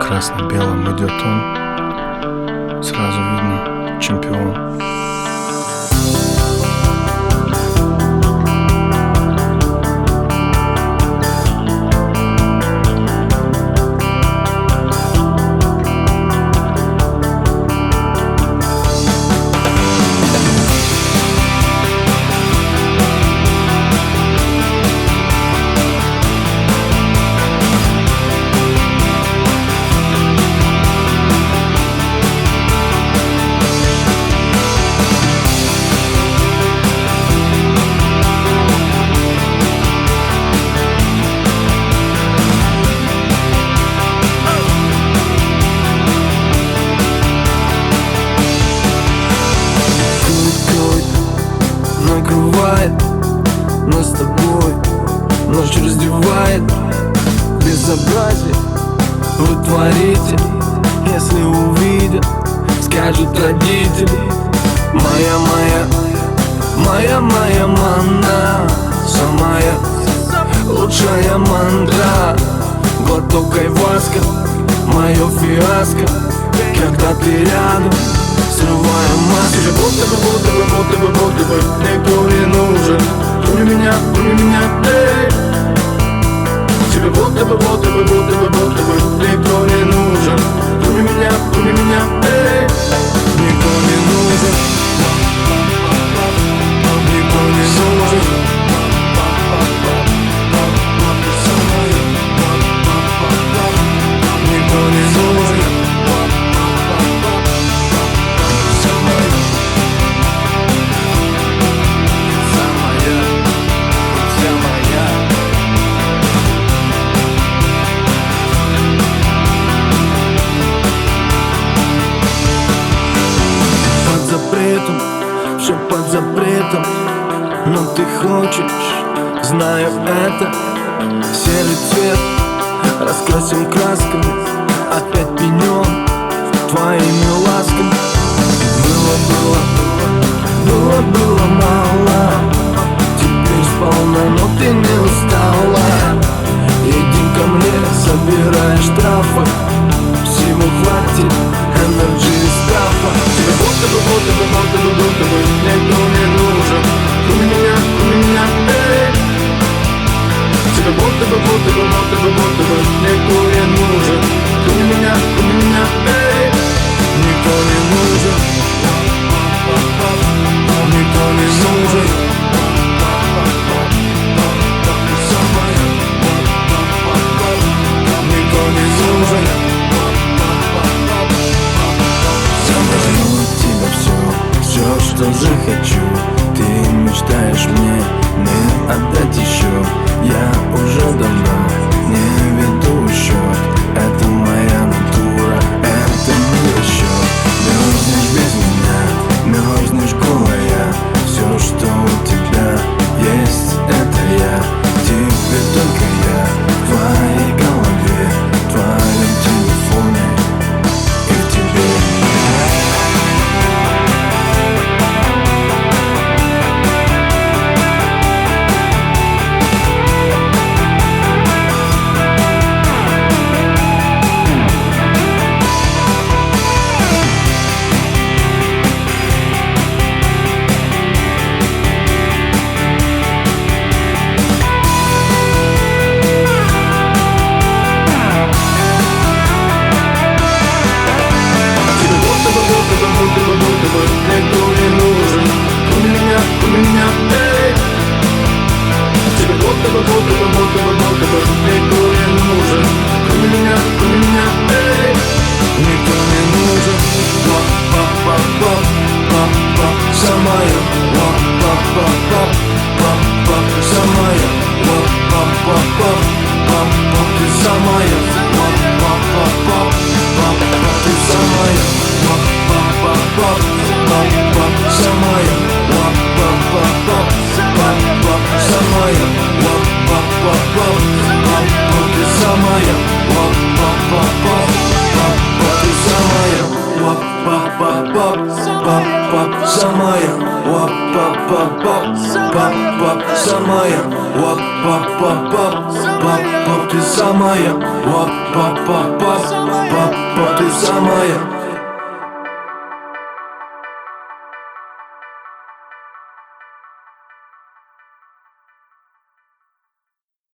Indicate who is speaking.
Speaker 1: Красно-белым идет он. Сразу видно чемпион
Speaker 2: накрывает Нас с тобой. Ночь раздевает Безобразие Вы творите Если увидят Скажут родители. Моя, моя Моя, моя мана Самая лучшая мандра. Глоток айваска Мое фиаско. Когда ты рядом Срывая маску Будто бы, будто бы, будто бы, бы Никто не нужен. Кроме меня, кроме меня, эй. Тебе будто бы, будто бы, будто бы, будто бы Никто не нужен. Кроме меня, Но ты хочешь, знаю это Серый цвет раскрасим красками Опять пенен твоими ласками. Было, было, было, было мало Теперь сполна, но ты не устала. Иди ко мне, собирай штрафы Всего хватит, будто бы, будто бы, будто бы Никто не нужен Кроме меня, кроме меня, эй Никто не нужен Никто не нужен Никто не нужен Верну тебе все, все, что захочу Ты мечтаешь мне не отдать еще. Я уже давно самая Ва, ва, ва, ва, ва, ва, самая Ва, ва, ва, ва, ва, ва, ты самая Ва, ва, ва, ва, ва, ва, ты самая Ва, ва, ва, ва, ва, ва, самая Ва, ва, Воп-воп-воп, воп-воп, самая Воп-воп-воп, воп-воп, ты самая Воп-воп-воп, воп-воп, ты самая